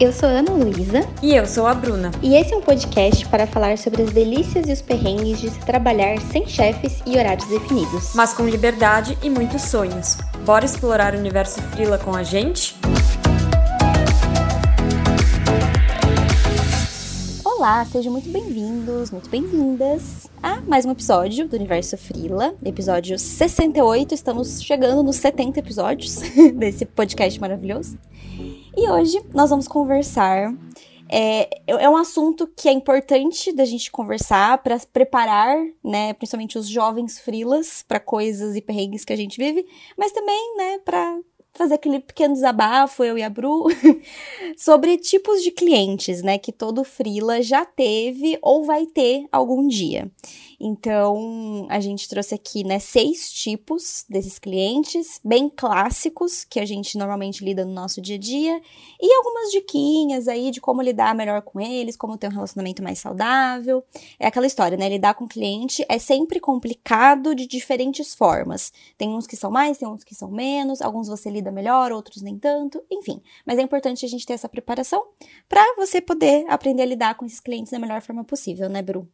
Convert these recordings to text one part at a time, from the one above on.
Eu sou Ana Luísa. E eu sou a Bruna. E esse é um podcast para falar sobre as delícias e os perrengues de se trabalhar sem chefes e horários definidos. Mas com liberdade e muitos sonhos. Bora explorar o universo Frila com a gente? Olá, sejam muito bem-vindos, muito bem-vindas a mais um episódio do Universo Frila, episódio 68. Estamos chegando nos 70 episódios desse podcast maravilhoso. E hoje nós vamos conversar. É, é um assunto que é importante da gente conversar para preparar, né, principalmente os jovens frilas para coisas e perrengues que a gente vive, mas também, né, para fazer aquele pequeno desabafo, eu e a Bru, sobre tipos de clientes, né, que todo frila já teve ou vai ter algum dia. Então, a gente trouxe aqui, né, seis tipos desses clientes, bem clássicos, que a gente normalmente lida no nosso dia a dia, e algumas diquinhas aí de como lidar melhor com eles, como ter um relacionamento mais saudável. É aquela história, né? Lidar com cliente é sempre complicado de diferentes formas. Tem uns que são mais, tem uns que são menos, alguns você lida melhor, outros nem tanto, enfim. Mas é importante a gente ter essa preparação para você poder aprender a lidar com esses clientes da melhor forma possível, né, Bru?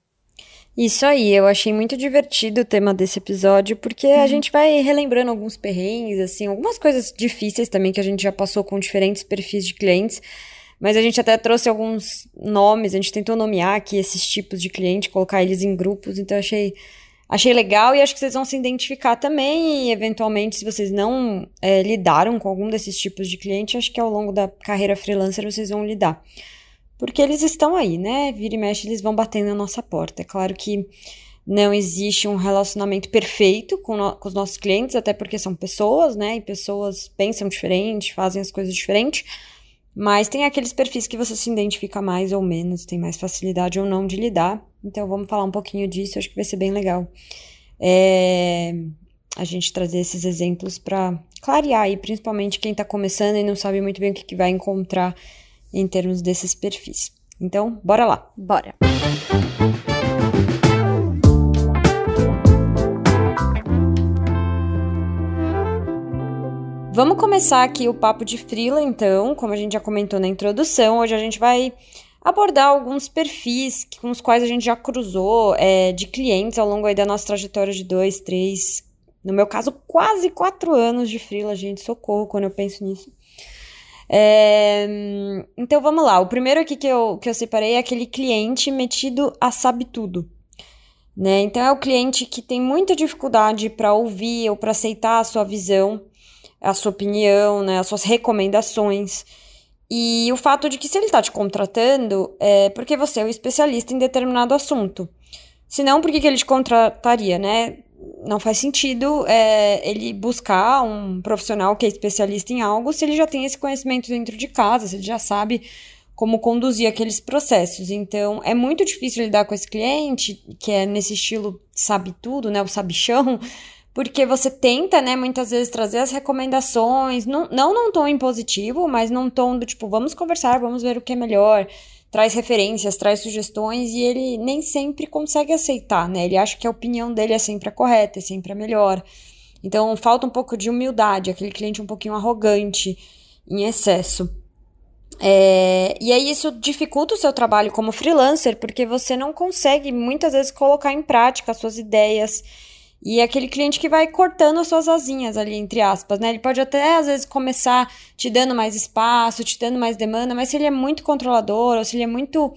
Isso aí, eu achei muito divertido o tema desse episódio, porque uhum. a gente vai relembrando alguns perrengues, assim, algumas coisas difíceis também que a gente já passou com diferentes perfis de clientes. Mas a gente até trouxe alguns nomes, a gente tentou nomear aqui esses tipos de cliente, colocar eles em grupos, então achei, achei legal e acho que vocês vão se identificar também. E eventualmente, se vocês não é, lidaram com algum desses tipos de cliente, acho que ao longo da carreira freelancer vocês vão lidar. Porque eles estão aí, né? Vira e mexe, eles vão batendo na nossa porta. É claro que não existe um relacionamento perfeito com, no, com os nossos clientes, até porque são pessoas, né? E pessoas pensam diferente, fazem as coisas diferentes. Mas tem aqueles perfis que você se identifica mais ou menos, tem mais facilidade ou não de lidar. Então vamos falar um pouquinho disso, acho que vai ser bem legal. É, a gente trazer esses exemplos para clarear aí, principalmente quem está começando e não sabe muito bem o que, que vai encontrar em termos desses perfis. Então, bora lá. Bora. Vamos começar aqui o papo de frila, então, como a gente já comentou na introdução, hoje a gente vai abordar alguns perfis com os quais a gente já cruzou é, de clientes ao longo aí da nossa trajetória de dois, três, no meu caso, quase quatro anos de frila, gente, socorro quando eu penso nisso. É, então vamos lá. O primeiro aqui que eu, que eu separei é aquele cliente metido a sabe tudo. Né? Então é o cliente que tem muita dificuldade para ouvir ou para aceitar a sua visão, a sua opinião, né? as suas recomendações. E o fato de que se ele está te contratando é porque você é o especialista em determinado assunto. Senão, por que, que ele te contrataria, né? Não faz sentido é, ele buscar um profissional que é especialista em algo se ele já tem esse conhecimento dentro de casa, se ele já sabe como conduzir aqueles processos. Então, é muito difícil lidar com esse cliente, que é nesse estilo sabe tudo, né, o sabichão, porque você tenta, né, muitas vezes trazer as recomendações, não, não num tom impositivo, mas num tom do tipo, vamos conversar, vamos ver o que é melhor traz referências, traz sugestões e ele nem sempre consegue aceitar, né? Ele acha que a opinião dele é sempre a correta, é sempre a melhor. Então falta um pouco de humildade, aquele cliente um pouquinho arrogante em excesso. É, e aí isso dificulta o seu trabalho como freelancer, porque você não consegue muitas vezes colocar em prática as suas ideias e é aquele cliente que vai cortando as suas asinhas ali, entre aspas, né? Ele pode até, às vezes, começar te dando mais espaço, te dando mais demanda, mas se ele é muito controlador, ou se ele é muito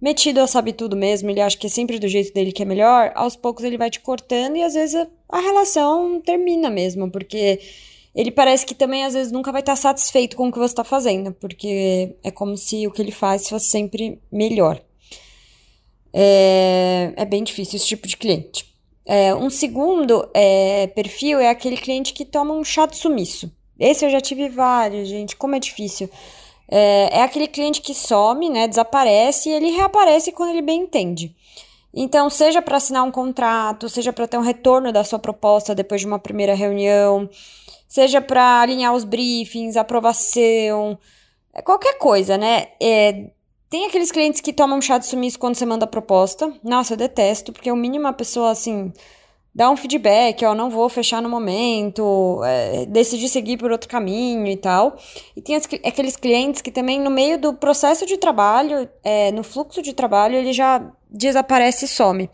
metido a saber tudo mesmo, ele acha que é sempre do jeito dele que é melhor, aos poucos ele vai te cortando e às vezes a, a relação termina mesmo, porque ele parece que também às vezes nunca vai estar satisfeito com o que você está fazendo, porque é como se o que ele faz fosse sempre melhor. É, é bem difícil esse tipo de cliente. É, um segundo é, perfil é aquele cliente que toma um chá de sumiço. Esse eu já tive vários, gente, como é difícil. É, é aquele cliente que some, né, desaparece e ele reaparece quando ele bem entende. Então, seja para assinar um contrato, seja para ter um retorno da sua proposta depois de uma primeira reunião, seja para alinhar os briefings, aprovação, é qualquer coisa, né? É, tem aqueles clientes que tomam chá de sumiço quando você manda proposta. Nossa, eu detesto, porque o mínimo a pessoa, assim, dar um feedback, ó, não vou fechar no momento, é, decidir seguir por outro caminho e tal. E tem as, aqueles clientes que também, no meio do processo de trabalho, é, no fluxo de trabalho, ele já desaparece e some.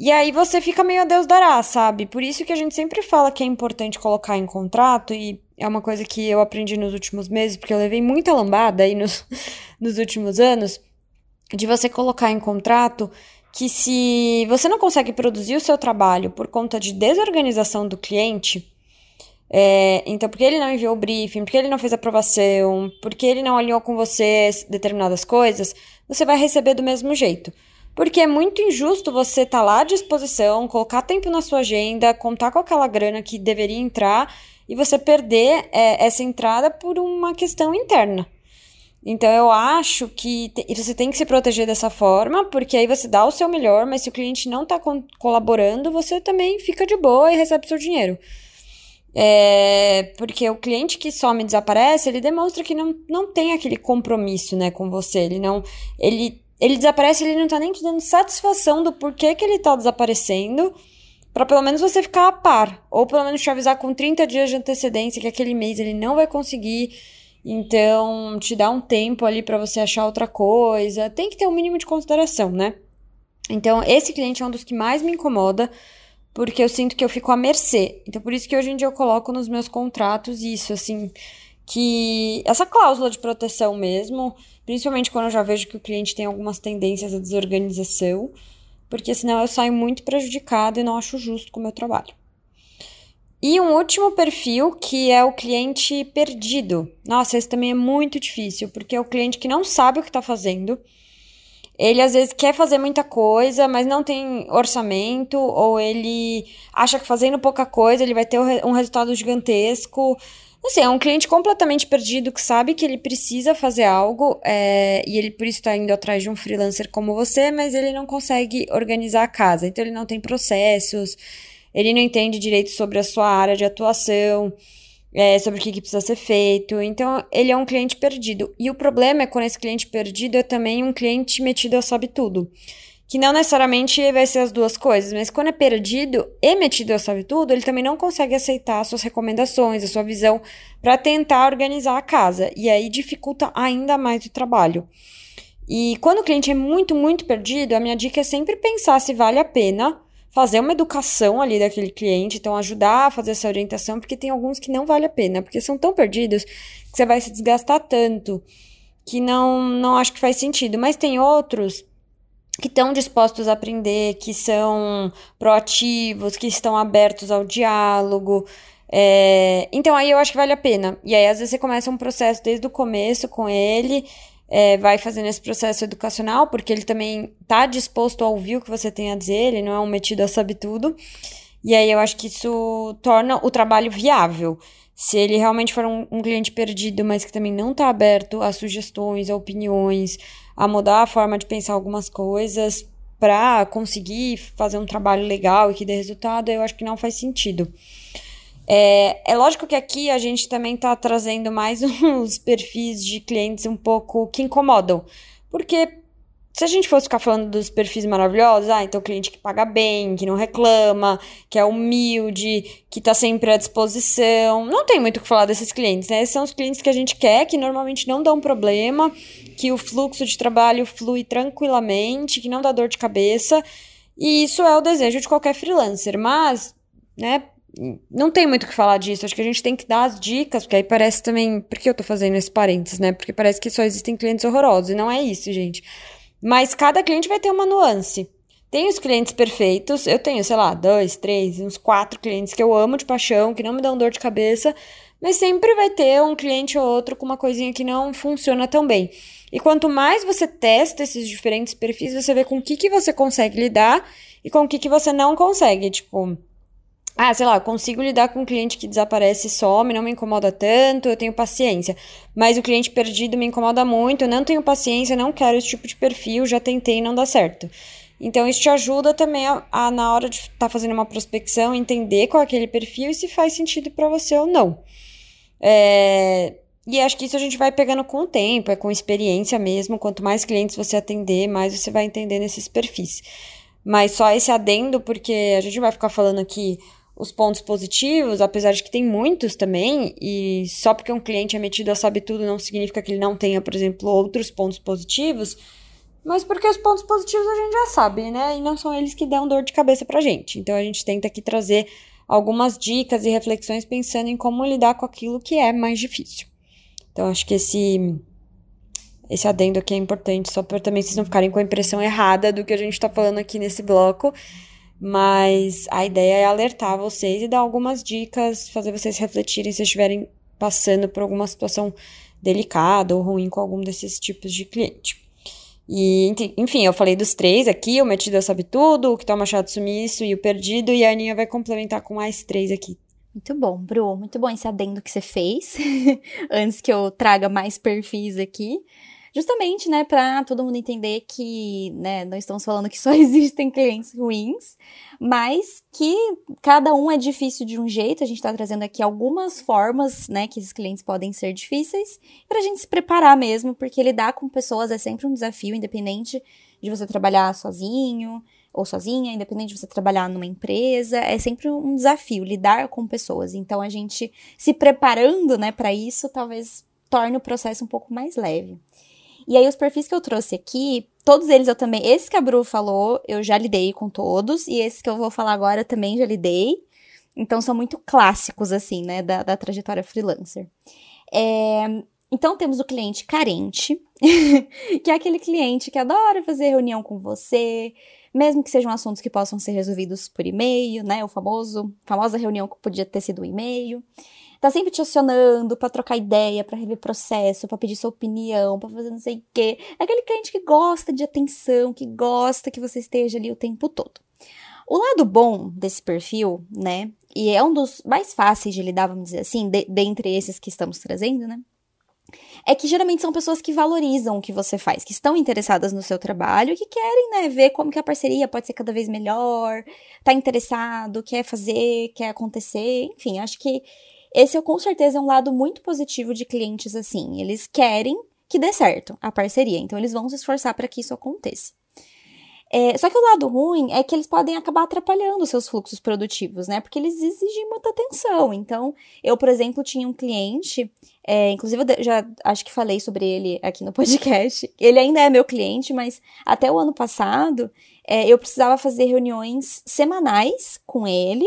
E aí você fica meio a Deus dará, sabe? Por isso que a gente sempre fala que é importante colocar em contrato, e é uma coisa que eu aprendi nos últimos meses, porque eu levei muita lambada aí nos, nos últimos anos, de você colocar em contrato que se você não consegue produzir o seu trabalho por conta de desorganização do cliente, é, então, porque ele não enviou o briefing, porque ele não fez aprovação, porque ele não alinhou com você determinadas coisas, você vai receber do mesmo jeito. Porque é muito injusto você estar tá lá à disposição, colocar tempo na sua agenda, contar com aquela grana que deveria entrar e você perder é, essa entrada por uma questão interna. Então eu acho que te, você tem que se proteger dessa forma, porque aí você dá o seu melhor, mas se o cliente não está colaborando, você também fica de boa e recebe seu dinheiro. É, porque o cliente que some e desaparece, ele demonstra que não, não tem aquele compromisso né, com você. Ele não. Ele, ele desaparece, ele não está nem te dando satisfação do porquê que ele está desaparecendo, para pelo menos você ficar a par. Ou pelo menos te avisar com 30 dias de antecedência que aquele mês ele não vai conseguir então, te dá um tempo ali para você achar outra coisa. Tem que ter um mínimo de consideração, né? Então, esse cliente é um dos que mais me incomoda, porque eu sinto que eu fico à mercê. Então, por isso que hoje em dia eu coloco nos meus contratos isso, assim, que essa cláusula de proteção mesmo, principalmente quando eu já vejo que o cliente tem algumas tendências à desorganização, porque senão eu saio muito prejudicada e não acho justo com o meu trabalho. E um último perfil que é o cliente perdido. Nossa, esse também é muito difícil, porque é o cliente que não sabe o que está fazendo. Ele às vezes quer fazer muita coisa, mas não tem orçamento, ou ele acha que fazendo pouca coisa ele vai ter um resultado gigantesco. Não sei, é um cliente completamente perdido que sabe que ele precisa fazer algo é, e ele por isso está indo atrás de um freelancer como você, mas ele não consegue organizar a casa. Então ele não tem processos, ele não entende direito sobre a sua área de atuação, é, sobre o que, que, precisa ser feito. Então, ele é um cliente perdido. E o problema é quando esse cliente perdido é também um cliente metido a sabe tudo. Que não necessariamente vai ser as duas coisas, mas quando é perdido e metido a sabe tudo, ele também não consegue aceitar as suas recomendações, a sua visão para tentar organizar a casa. E aí dificulta ainda mais o trabalho. E quando o cliente é muito, muito perdido, a minha dica é sempre pensar se vale a pena fazer uma educação ali daquele cliente, então ajudar a fazer essa orientação, porque tem alguns que não vale a pena, porque são tão perdidos que você vai se desgastar tanto que não, não acho que faz sentido. Mas tem outros que estão dispostos a aprender, que são proativos, que estão abertos ao diálogo. É, então aí eu acho que vale a pena. E aí, às vezes, você começa um processo desde o começo com ele é, vai fazendo esse processo educacional, porque ele também está disposto a ouvir o que você tem a dizer, ele não é um metido a saber tudo. E aí eu acho que isso torna o trabalho viável. Se ele realmente for um, um cliente perdido, mas que também não está aberto a sugestões, a opiniões, a mudar a forma de pensar algumas coisas para conseguir fazer um trabalho legal e que dê resultado, eu acho que não faz sentido. É, é lógico que aqui a gente também está trazendo mais uns perfis de clientes um pouco que incomodam. Porque se a gente fosse ficar falando dos perfis maravilhosos, ah, então cliente que paga bem, que não reclama, que é humilde, que está sempre à disposição. Não tem muito o que falar desses clientes, né? Esses são os clientes que a gente quer, que normalmente não dão problema, que o fluxo de trabalho flui tranquilamente, que não dá dor de cabeça. E isso é o desejo de qualquer freelancer. Mas, né, não tem muito o que falar disso. Acho que a gente tem que dar as dicas, porque aí parece também. Por que eu tô fazendo esse parênteses, né? Porque parece que só existem clientes horrorosos. E não é isso, gente. Mas cada cliente vai ter uma nuance. Tem os clientes perfeitos. Eu tenho, sei lá, dois, três, uns quatro clientes que eu amo de paixão, que não me dão dor de cabeça. Mas sempre vai ter um cliente ou outro com uma coisinha que não funciona tão bem. E quanto mais você testa esses diferentes perfis, você vê com o que, que você consegue lidar e com o que, que você não consegue. Tipo, ah, sei lá, consigo lidar com um cliente que desaparece e some, não me incomoda tanto, eu tenho paciência. Mas o cliente perdido me incomoda muito, eu não tenho paciência, não quero esse tipo de perfil, já tentei e não dá certo. Então, isso te ajuda também a, a na hora de estar tá fazendo uma prospecção, entender qual é aquele perfil e se faz sentido para você ou não. É, e acho que isso a gente vai pegando com o tempo, é com experiência mesmo. Quanto mais clientes você atender, mais você vai entender nesses perfis. Mas só esse adendo, porque a gente vai ficar falando aqui os pontos positivos, apesar de que tem muitos também, e só porque um cliente é metido a sabe tudo não significa que ele não tenha, por exemplo, outros pontos positivos, mas porque os pontos positivos a gente já sabe, né? E não são eles que dão dor de cabeça pra gente. Então a gente tenta aqui trazer algumas dicas e reflexões pensando em como lidar com aquilo que é mais difícil. Então acho que esse esse adendo aqui é importante, só para também vocês não ficarem com a impressão errada do que a gente está falando aqui nesse bloco. Mas a ideia é alertar vocês e dar algumas dicas, fazer vocês refletirem se estiverem passando por alguma situação delicada ou ruim com algum desses tipos de cliente. E, enfim, eu falei dos três aqui, o metido sabe tudo, o que toma chá de sumiço e o perdido, e a Aninha vai complementar com mais três aqui. Muito bom, Bru, muito bom esse adendo que você fez, antes que eu traga mais perfis aqui. Justamente, né, para todo mundo entender que, né, não estamos falando que só existem clientes ruins, mas que cada um é difícil de um jeito. A gente está trazendo aqui algumas formas, né, que esses clientes podem ser difíceis, para a gente se preparar mesmo, porque lidar com pessoas é sempre um desafio, independente de você trabalhar sozinho ou sozinha, independente de você trabalhar numa empresa, é sempre um desafio lidar com pessoas. Então a gente se preparando, né, para isso, talvez torne o processo um pouco mais leve. E aí, os perfis que eu trouxe aqui, todos eles eu também. Esse que a Bru falou, eu já lidei com todos. E esses que eu vou falar agora também já lidei. Então, são muito clássicos, assim, né, da, da trajetória freelancer. É, então, temos o cliente carente, que é aquele cliente que adora fazer reunião com você, mesmo que sejam assuntos que possam ser resolvidos por e-mail, né? O famoso, famosa reunião que podia ter sido um e-mail tá sempre te acionando para trocar ideia, para rever processo, para pedir sua opinião, para fazer não sei o quê. É aquele cliente que gosta de atenção, que gosta que você esteja ali o tempo todo. O lado bom desse perfil, né, e é um dos mais fáceis de lidar, vamos dizer assim, de, dentre esses que estamos trazendo, né, é que geralmente são pessoas que valorizam o que você faz, que estão interessadas no seu trabalho que querem, né, ver como que a parceria pode ser cada vez melhor, tá interessado, quer fazer, quer acontecer, enfim, acho que esse é com certeza é um lado muito positivo de clientes assim. Eles querem que dê certo a parceria, então eles vão se esforçar para que isso aconteça. É, só que o lado ruim é que eles podem acabar atrapalhando seus fluxos produtivos, né? Porque eles exigem muita atenção. Então, eu, por exemplo, tinha um cliente, é, inclusive eu já acho que falei sobre ele aqui no podcast. Ele ainda é meu cliente, mas até o ano passado é, eu precisava fazer reuniões semanais com ele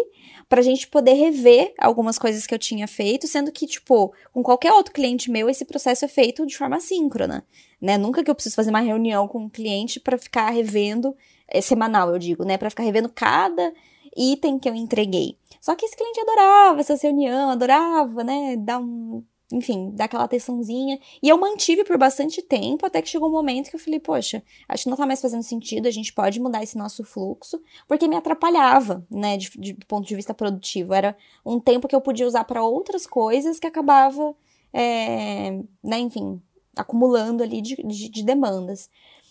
pra gente poder rever algumas coisas que eu tinha feito, sendo que, tipo, com qualquer outro cliente meu, esse processo é feito de forma síncrona, né? Nunca que eu preciso fazer uma reunião com um cliente para ficar revendo, é, semanal, eu digo, né? Para ficar revendo cada item que eu entreguei. Só que esse cliente adorava essa reunião, adorava, né, dar um enfim, dar aquela atençãozinha. E eu mantive por bastante tempo, até que chegou um momento que eu falei, poxa, acho que não tá mais fazendo sentido, a gente pode mudar esse nosso fluxo, porque me atrapalhava, né, de, de, do ponto de vista produtivo. Era um tempo que eu podia usar para outras coisas que acabava, é, né, enfim, acumulando ali de, de, de demandas.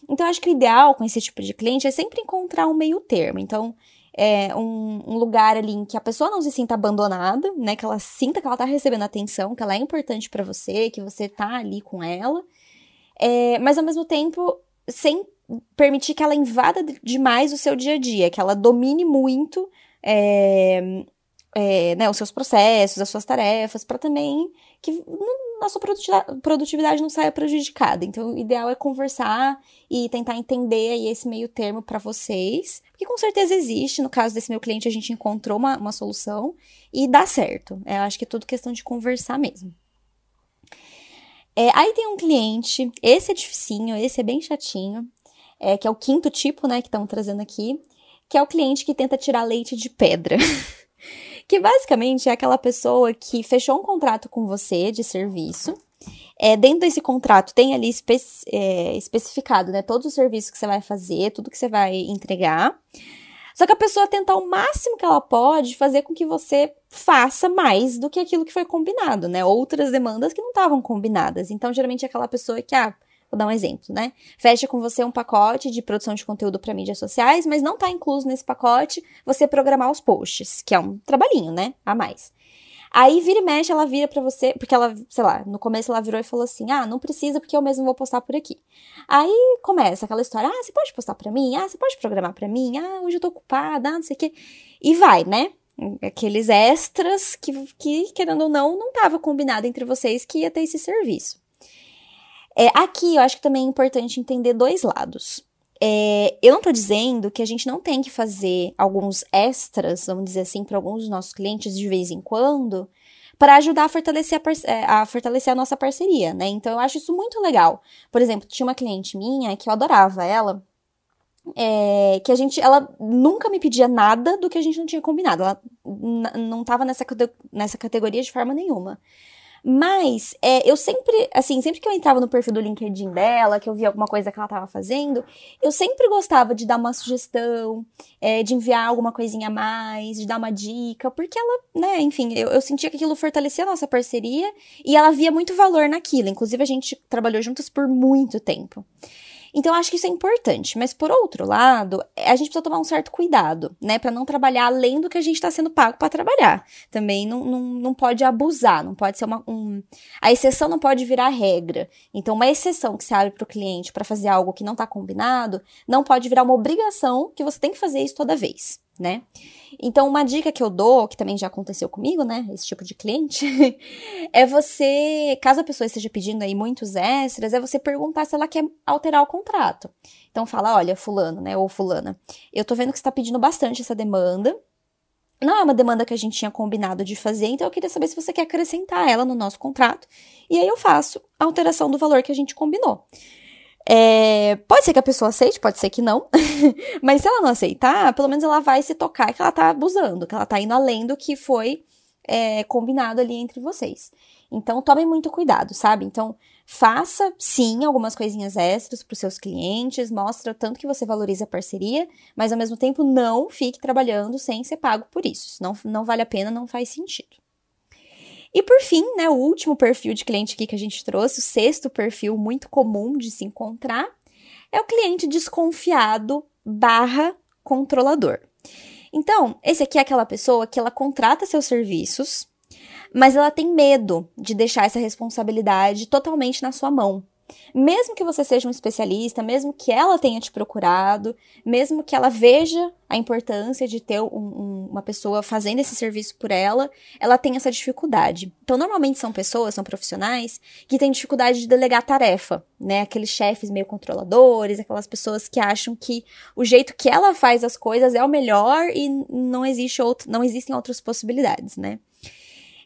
Então, acho que o ideal com esse tipo de cliente é sempre encontrar um meio termo. Então, é, um, um, lugar ali em que a pessoa não se sinta abandonada, né? Que ela sinta que ela tá recebendo atenção, que ela é importante para você, que você tá ali com ela. É, mas ao mesmo tempo, sem permitir que ela invada demais o seu dia a dia, que ela domine muito é, é, né, os seus processos, as suas tarefas, para também que a sua produtividade não saia prejudicada. Então, o ideal é conversar e tentar entender aí esse meio termo para vocês, porque com certeza existe. No caso desse meu cliente, a gente encontrou uma, uma solução e dá certo. É, eu acho que é tudo questão de conversar mesmo. É, aí tem um cliente, esse é dificinho, esse é bem chatinho, é, que é o quinto tipo, né, que estamos trazendo aqui, que é o cliente que tenta tirar leite de pedra. que basicamente é aquela pessoa que fechou um contrato com você de serviço. É, dentro desse contrato tem ali espe é, especificado, né, todos os serviços que você vai fazer, tudo que você vai entregar. Só que a pessoa tenta o máximo que ela pode fazer com que você faça mais do que aquilo que foi combinado, né? Outras demandas que não estavam combinadas. Então, geralmente é aquela pessoa que, ah, Vou dar um exemplo, né? Fecha com você um pacote de produção de conteúdo para mídias sociais, mas não está incluso nesse pacote você programar os posts, que é um trabalhinho, né? A mais. Aí vira e mexe, ela vira para você, porque ela, sei lá, no começo ela virou e falou assim: "Ah, não precisa porque eu mesmo vou postar por aqui". Aí começa aquela história: "Ah, você pode postar para mim? Ah, você pode programar para mim? Ah, hoje eu tô ocupada, ah, não sei o quê". E vai, né? Aqueles extras que, que querendo ou não, não tava combinado entre vocês que ia ter esse serviço. É, aqui eu acho que também é importante entender dois lados. É, eu não tô dizendo que a gente não tem que fazer alguns extras, vamos dizer assim, para alguns dos nossos clientes de vez em quando, para ajudar a fortalecer a, é, a, fortalecer a nossa parceria, né? Então eu acho isso muito legal. Por exemplo, tinha uma cliente minha que eu adorava ela, é, que a gente, ela nunca me pedia nada do que a gente não tinha combinado. Ela não tava nessa, nessa categoria de forma nenhuma. Mas é, eu sempre, assim, sempre que eu entrava no perfil do LinkedIn dela, que eu via alguma coisa que ela estava fazendo, eu sempre gostava de dar uma sugestão, é, de enviar alguma coisinha a mais, de dar uma dica, porque ela, né, enfim, eu, eu sentia que aquilo fortalecia a nossa parceria e ela via muito valor naquilo. Inclusive, a gente trabalhou juntas por muito tempo. Então, acho que isso é importante. Mas, por outro lado, a gente precisa tomar um certo cuidado, né? Para não trabalhar além do que a gente está sendo pago para trabalhar. Também não, não, não pode abusar, não pode ser uma. Um... A exceção não pode virar regra. Então, uma exceção que se abre para o cliente para fazer algo que não está combinado, não pode virar uma obrigação que você tem que fazer isso toda vez, né? Então, uma dica que eu dou, que também já aconteceu comigo, né? Esse tipo de cliente, é você, caso a pessoa esteja pedindo aí muitos extras, é você perguntar se ela quer alterar o contrato. Então, fala: olha, Fulano, né? Ou Fulana, eu tô vendo que você tá pedindo bastante essa demanda. Não é uma demanda que a gente tinha combinado de fazer, então eu queria saber se você quer acrescentar ela no nosso contrato. E aí eu faço a alteração do valor que a gente combinou. É, pode ser que a pessoa aceite, pode ser que não. Mas se ela não aceitar, pelo menos ela vai se tocar que ela tá abusando, que ela tá indo além do que foi é, combinado ali entre vocês. Então, tomem muito cuidado, sabe? Então, faça sim algumas coisinhas extras para seus clientes, mostra o tanto que você valoriza a parceria, mas ao mesmo tempo não fique trabalhando sem ser pago por isso. Não, não vale a pena, não faz sentido. E por fim, né, o último perfil de cliente aqui que a gente trouxe, o sexto perfil muito comum de se encontrar, é o cliente desconfiado barra controlador. Então, esse aqui é aquela pessoa que ela contrata seus serviços, mas ela tem medo de deixar essa responsabilidade totalmente na sua mão. Mesmo que você seja um especialista, mesmo que ela tenha te procurado, mesmo que ela veja a importância de ter um, um, uma pessoa fazendo esse serviço por ela, ela tem essa dificuldade. Então, normalmente são pessoas, são profissionais que têm dificuldade de delegar tarefa, né? Aqueles chefes meio controladores, aquelas pessoas que acham que o jeito que ela faz as coisas é o melhor e não existe outro, não existem outras possibilidades, né?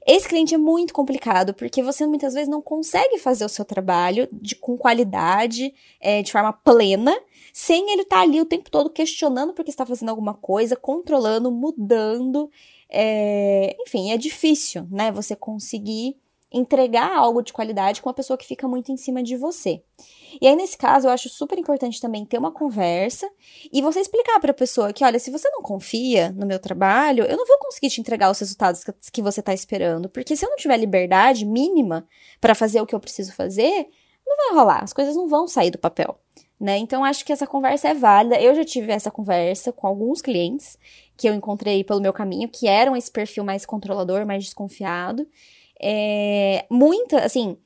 Esse cliente é muito complicado, porque você muitas vezes não consegue fazer o seu trabalho de, com qualidade, é, de forma plena, sem ele estar tá ali o tempo todo questionando porque está fazendo alguma coisa, controlando, mudando. É, enfim, é difícil, né? Você conseguir entregar algo de qualidade com uma pessoa que fica muito em cima de você. E aí, nesse caso, eu acho super importante também ter uma conversa e você explicar para a pessoa que, olha, se você não confia no meu trabalho, eu não vou conseguir te entregar os resultados que você está esperando, porque se eu não tiver liberdade mínima para fazer o que eu preciso fazer, não vai rolar, as coisas não vão sair do papel. Né? Então, acho que essa conversa é válida. Eu já tive essa conversa com alguns clientes que eu encontrei pelo meu caminho, que eram esse perfil mais controlador, mais desconfiado. É, muita, assim,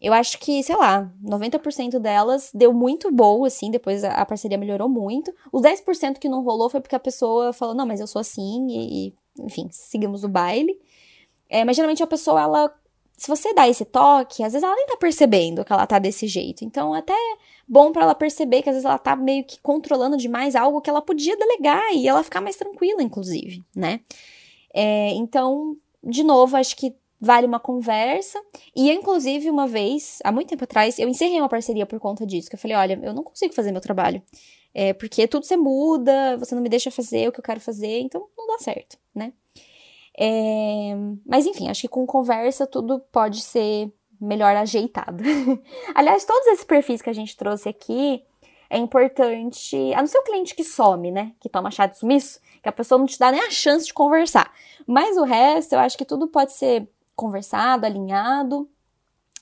eu acho que, sei lá, 90% delas deu muito boa, assim, depois a, a, parceria melhorou muito. Os 10% que não rolou foi porque a pessoa falou, não, mas eu sou assim, e, enfim, seguimos o baile. É, mas geralmente a pessoa, ela, se você dá esse toque, às vezes ela nem tá percebendo que ela tá desse jeito. Então, até bom para ela perceber que às vezes ela tá meio que controlando demais algo que ela podia delegar e ela ficar mais tranquila, inclusive, né? É, então, de novo, acho que vale uma conversa. E inclusive, uma vez, há muito tempo atrás, eu encerrei uma parceria por conta disso. Que eu falei, olha, eu não consigo fazer meu trabalho. É, porque tudo você muda, você não me deixa fazer o que eu quero fazer, então não dá certo, né? É, mas enfim, acho que com conversa tudo pode ser melhor ajeitado. Aliás, todos esses perfis que a gente trouxe aqui, é importante, a não ser o cliente que some, né? Que toma chá de sumiço, que a pessoa não te dá nem a chance de conversar. Mas o resto, eu acho que tudo pode ser conversado, alinhado.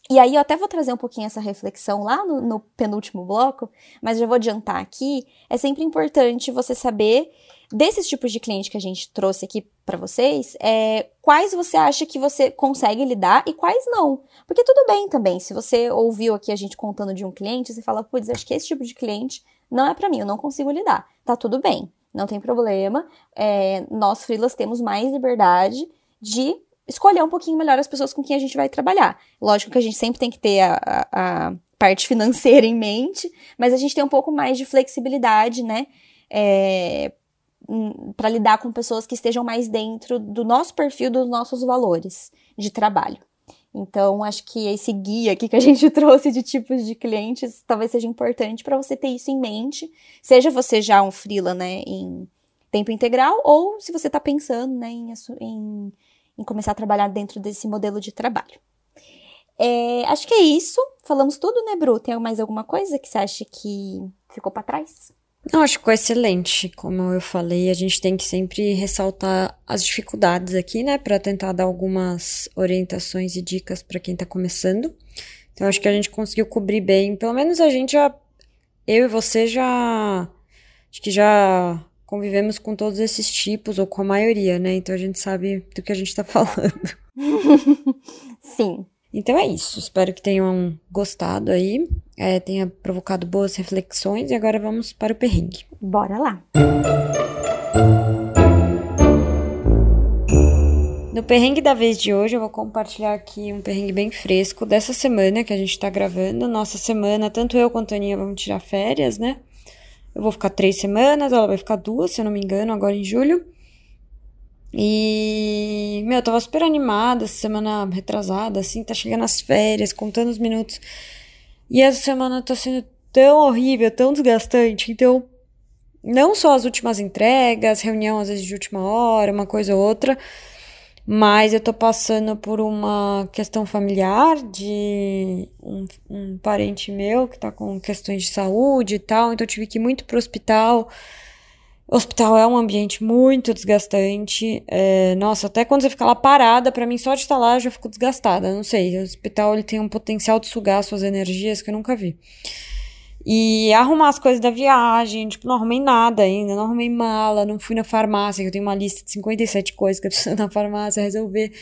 E aí eu até vou trazer um pouquinho essa reflexão lá no, no penúltimo bloco, mas já vou adiantar aqui. É sempre importante você saber desses tipos de cliente que a gente trouxe aqui para vocês, é, quais você acha que você consegue lidar e quais não. Porque tudo bem também, se você ouviu aqui a gente contando de um cliente, você fala, putz, acho que esse tipo de cliente não é para mim, eu não consigo lidar. Tá tudo bem, não tem problema. É, nós, freelas, temos mais liberdade de escolher um pouquinho melhor as pessoas com quem a gente vai trabalhar. Lógico que a gente sempre tem que ter a, a, a parte financeira em mente, mas a gente tem um pouco mais de flexibilidade, né? É, para lidar com pessoas que estejam mais dentro do nosso perfil, dos nossos valores de trabalho. Então, acho que esse guia aqui que a gente trouxe de tipos de clientes talvez seja importante para você ter isso em mente, seja você já um freela, né, em tempo integral, ou se você está pensando, né, em, em, em, começar a trabalhar dentro desse modelo de trabalho. É, acho que é isso. Falamos tudo, né, Bru? Tem mais alguma coisa que você acha que ficou para trás? Eu acho que ficou excelente. Como eu falei, a gente tem que sempre ressaltar as dificuldades aqui, né, para tentar dar algumas orientações e dicas para quem está começando. Então, acho que a gente conseguiu cobrir bem. Pelo menos a gente já. Eu e você já. Acho que já convivemos com todos esses tipos, ou com a maioria, né? Então a gente sabe do que a gente está falando. Sim. Então é isso. Espero que tenham gostado aí, é, tenha provocado boas reflexões e agora vamos para o perrengue. Bora lá! No perrengue da vez de hoje, eu vou compartilhar aqui um perrengue bem fresco dessa semana que a gente tá gravando. Nossa semana, tanto eu quanto a Aninha vamos tirar férias, né? Eu vou ficar três semanas, ela vai ficar duas, se eu não me engano, agora em julho. E, meu, eu tava super animada, semana retrasada, assim, tá chegando as férias, contando os minutos. E essa semana tá sendo tão horrível, tão desgastante. Então, não só as últimas entregas, reunião às vezes de última hora, uma coisa ou outra, mas eu tô passando por uma questão familiar de um, um parente meu que tá com questões de saúde e tal, então eu tive que ir muito pro hospital. O hospital é um ambiente muito desgastante. É, nossa, até quando você fica lá parada, para mim só de estar lá eu já fico desgastada. Não sei, o hospital ele tem um potencial de sugar suas energias que eu nunca vi. E arrumar as coisas da viagem, tipo, não arrumei nada ainda, não arrumei mala, não fui na farmácia, que eu tenho uma lista de 57 coisas que eu preciso na farmácia resolver.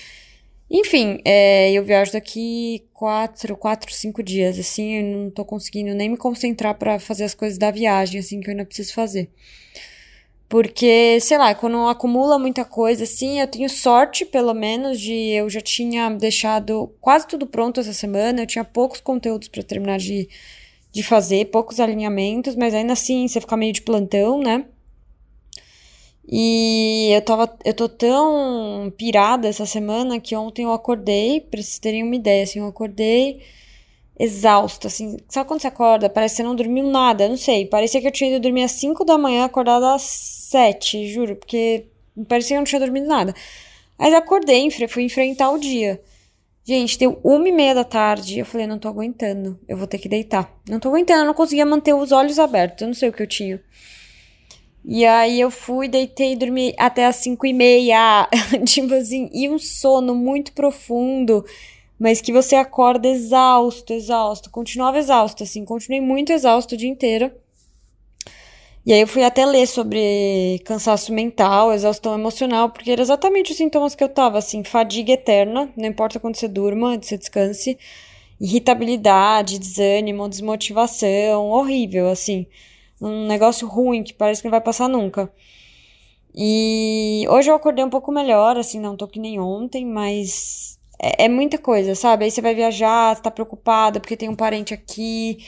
Enfim, é, eu viajo daqui quatro, quatro, cinco dias, assim, eu não tô conseguindo nem me concentrar para fazer as coisas da viagem, assim, que eu ainda preciso fazer. Porque, sei lá, quando acumula muita coisa assim, eu tenho sorte, pelo menos, de eu já tinha deixado quase tudo pronto essa semana, eu tinha poucos conteúdos para terminar de, de fazer, poucos alinhamentos, mas ainda assim você fica meio de plantão, né? E eu tava, eu tô tão pirada essa semana que ontem eu acordei, pra vocês terem uma ideia, assim, eu acordei exausta, assim. Sabe quando você acorda? Parece que você não dormiu nada, não sei. Parecia que eu tinha ido dormir às 5 da manhã, acordada às 7, juro, porque parecia que eu não tinha dormido nada. Aí acordei, fui enfrentar o dia. Gente, deu uma e meia da tarde. Eu falei, não tô aguentando. Eu vou ter que deitar. Não tô aguentando, eu não conseguia manter os olhos abertos. Eu não sei o que eu tinha. E aí eu fui, deitei e dormi até as cinco e meia. tipo assim, e um sono muito profundo mas que você acorda exausto, exausto. Continuava exausto, assim, continuei muito exausto o dia inteiro. E aí eu fui até ler sobre cansaço mental, exaustão emocional, porque era exatamente os sintomas que eu tava, assim, fadiga eterna, não importa quando você durma, você descanse, irritabilidade, desânimo, desmotivação, horrível, assim, um negócio ruim que parece que não vai passar nunca. E hoje eu acordei um pouco melhor, assim, não tô que nem ontem, mas é, é, muita coisa, sabe? Aí você vai viajar, você tá preocupada porque tem um parente aqui.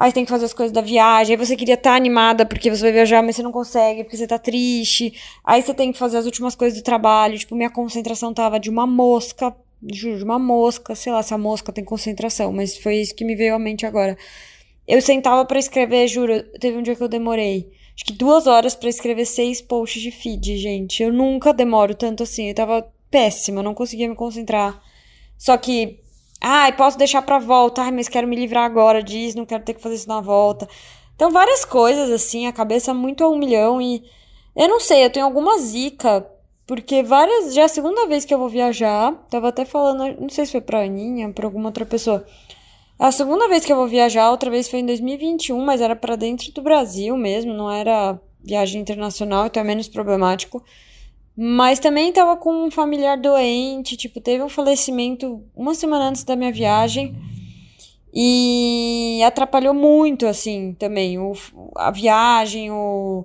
Aí você tem que fazer as coisas da viagem. Aí você queria estar tá animada porque você vai viajar, mas você não consegue porque você tá triste. Aí você tem que fazer as últimas coisas do trabalho. Tipo, minha concentração tava de uma mosca. Juro, de uma mosca. Sei lá se a mosca tem concentração, mas foi isso que me veio à mente agora. Eu sentava para escrever, juro, teve um dia que eu demorei. Acho que duas horas para escrever seis posts de feed, gente. Eu nunca demoro tanto assim. Eu tava péssima, não conseguia me concentrar. Só que, ai, posso deixar pra volta, ai, mas quero me livrar agora disso, não quero ter que fazer isso na volta. Então, várias coisas, assim, a cabeça muito a um milhão e. Eu não sei, eu tenho alguma zica porque várias. Já é a segunda vez que eu vou viajar. Tava até falando, não sei se foi pra Aninha, pra alguma outra pessoa. A segunda vez que eu vou viajar, outra vez foi em 2021, mas era para dentro do Brasil mesmo, não era viagem internacional, então é menos problemático. Mas também tava com um familiar doente, tipo, teve um falecimento uma semana antes da minha viagem. E atrapalhou muito, assim, também, o, a viagem, o.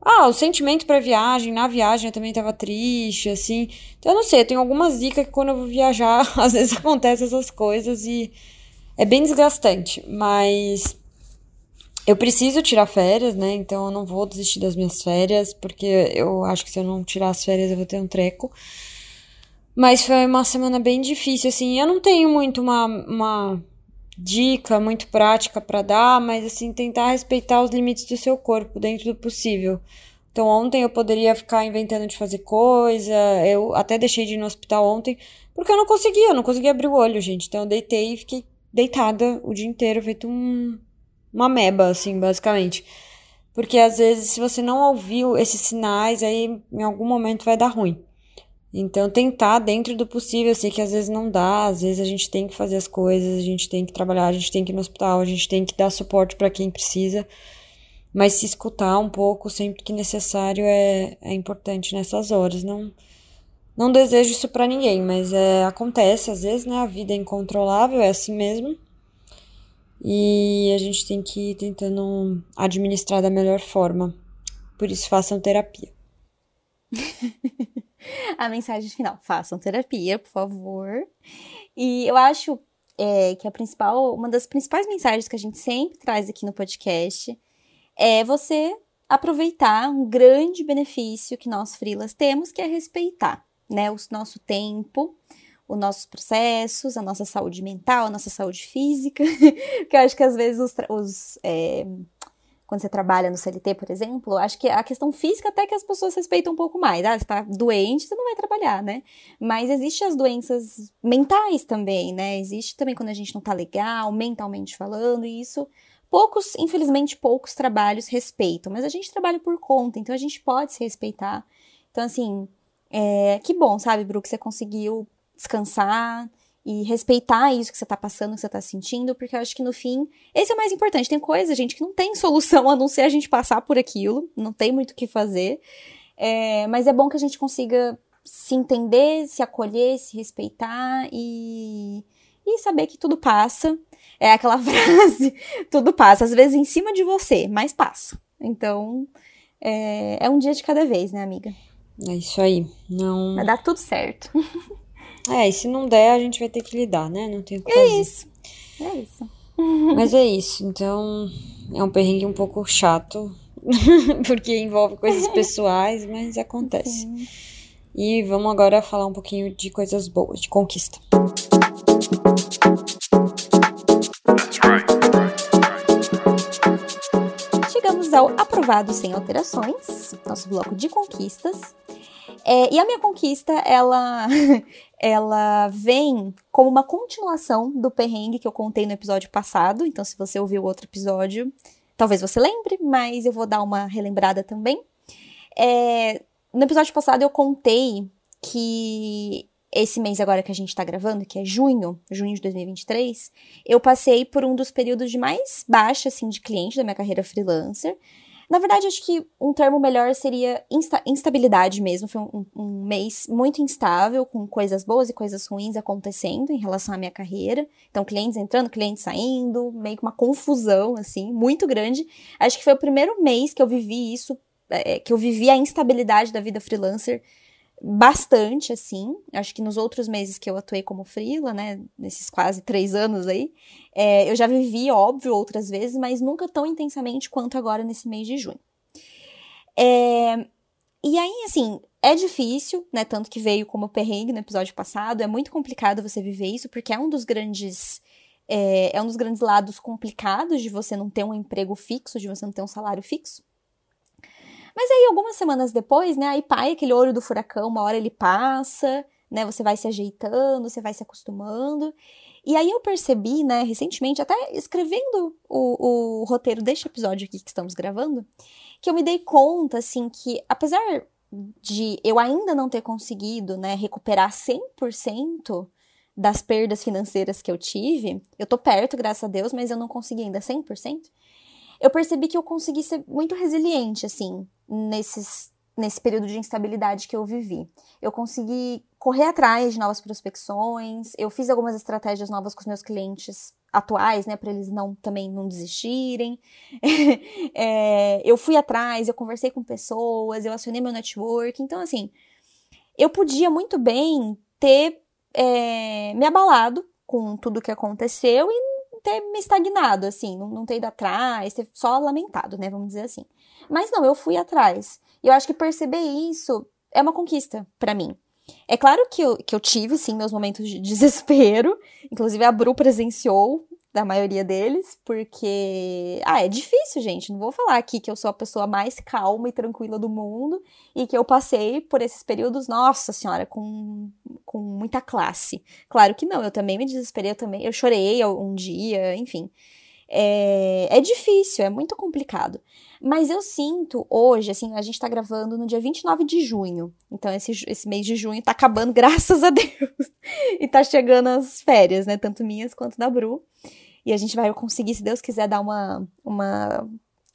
Ah, o sentimento pra viagem, na viagem eu também tava triste, assim. Então, eu não sei, eu tenho algumas dicas que quando eu vou viajar, às vezes acontecem essas coisas e é bem desgastante, mas eu preciso tirar férias, né? Então eu não vou desistir das minhas férias, porque eu acho que se eu não tirar as férias eu vou ter um treco. Mas foi uma semana bem difícil, assim. Eu não tenho muito uma, uma dica muito prática para dar, mas assim, tentar respeitar os limites do seu corpo dentro do possível. Então, ontem eu poderia ficar inventando de fazer coisa, eu até deixei de ir no hospital ontem, porque eu não conseguia, eu não conseguia abrir o olho, gente. Então, eu deitei e fiquei deitada o dia inteiro, feito um, uma meba, assim, basicamente. Porque às vezes, se você não ouviu esses sinais, aí em algum momento vai dar ruim. Então, tentar dentro do possível, eu sei que às vezes não dá, às vezes a gente tem que fazer as coisas, a gente tem que trabalhar, a gente tem que ir no hospital, a gente tem que dar suporte para quem precisa, mas se escutar um pouco sempre que necessário é, é importante nessas horas. Não, não desejo isso para ninguém, mas é, acontece às vezes, né? A vida é incontrolável, é assim mesmo. E a gente tem que ir tentando administrar da melhor forma. Por isso, façam terapia. a mensagem final: façam terapia, por favor. E eu acho é, que a principal, uma das principais mensagens que a gente sempre traz aqui no podcast é você aproveitar um grande benefício que nós frilas temos, que é respeitar né, o nosso tempo, os nossos processos, a nossa saúde mental, a nossa saúde física, que eu acho que às vezes os, os é, quando você trabalha no CLT, por exemplo, acho que a questão física até que as pessoas respeitam um pouco mais. Ah, você tá doente, você não vai trabalhar, né? Mas existem as doenças mentais também, né? Existe também quando a gente não tá legal, mentalmente falando, e isso poucos, infelizmente, poucos trabalhos respeitam, mas a gente trabalha por conta, então a gente pode se respeitar. Então, assim, é, que bom, sabe, Bru, que você conseguiu descansar e respeitar isso que você tá passando, que você tá sentindo, porque eu acho que no fim, esse é o mais importante. Tem coisa, gente, que não tem solução a não ser a gente passar por aquilo, não tem muito o que fazer. É, mas é bom que a gente consiga se entender, se acolher, se respeitar e, e saber que tudo passa. É aquela frase, tudo passa, às vezes em cima de você, mas passa. Então, é, é um dia de cada vez, né, amiga? É isso aí. Não. Vai dar tudo certo. É, e se não der, a gente vai ter que lidar, né? Não tem o que é fazer. É isso. É isso. Mas é isso. Então, é um perrengue um pouco chato, porque envolve coisas pessoais, mas acontece. Sim. E vamos agora falar um pouquinho de coisas boas, de conquista. Chegamos ao aprovado sem alterações, nosso bloco de conquistas. É, e a minha conquista, ela, ela vem como uma continuação do perrengue que eu contei no episódio passado. Então, se você ouviu outro episódio, talvez você lembre, mas eu vou dar uma relembrada também. É, no episódio passado eu contei que esse mês agora que a gente tá gravando, que é junho, junho de 2023, eu passei por um dos períodos de mais baixa, assim, de cliente da minha carreira freelancer. Na verdade, acho que um termo melhor seria insta instabilidade mesmo. Foi um, um, mês muito instável, com coisas boas e coisas ruins acontecendo em relação à minha carreira. Então, clientes entrando, clientes saindo, meio que uma confusão, assim, muito grande. Acho que foi o primeiro mês que eu vivi isso, é, que eu vivi a instabilidade da vida freelancer bastante, assim. Acho que nos outros meses que eu atuei como freela, né, nesses quase três anos aí, é, eu já vivi, óbvio, outras vezes, mas nunca tão intensamente quanto agora nesse mês de junho. É, e aí, assim, é difícil, né, tanto que veio como perrengue no episódio passado, é muito complicado você viver isso, porque é um dos grandes... É, é um dos grandes lados complicados de você não ter um emprego fixo, de você não ter um salário fixo. Mas aí, algumas semanas depois, né, aí pai, aquele olho do furacão, uma hora ele passa, né, você vai se ajeitando, você vai se acostumando. E aí eu percebi, né, recentemente, até escrevendo o, o roteiro deste episódio aqui que estamos gravando, que eu me dei conta, assim, que apesar de eu ainda não ter conseguido, né, recuperar 100% das perdas financeiras que eu tive, eu tô perto, graças a Deus, mas eu não consegui ainda 100%. Eu percebi que eu consegui ser muito resiliente, assim, nesses, nesse período de instabilidade que eu vivi. Eu consegui correr atrás de novas prospecções, eu fiz algumas estratégias novas com os meus clientes atuais, né, para eles não também não desistirem. é, eu fui atrás, eu conversei com pessoas, eu acionei meu network. Então, assim, eu podia muito bem ter é, me abalado com tudo que aconteceu e ter me estagnado, assim, não, não ter ido atrás, ter só lamentado, né, vamos dizer assim. Mas não, eu fui atrás. E eu acho que perceber isso é uma conquista para mim. É claro que eu, que eu tive, sim, meus momentos de desespero. Inclusive, a Bru presenciou da maioria deles, porque. Ah, é difícil, gente. Não vou falar aqui que eu sou a pessoa mais calma e tranquila do mundo e que eu passei por esses períodos, nossa senhora, com, com muita classe. Claro que não, eu também me desesperei, eu também. Eu chorei um dia, enfim. É, é difícil, é muito complicado. Mas eu sinto hoje, assim, a gente tá gravando no dia 29 de junho. Então, esse, esse mês de junho tá acabando, graças a Deus. e tá chegando as férias, né? Tanto minhas quanto da Bru. E a gente vai conseguir, se Deus quiser, dar uma, uma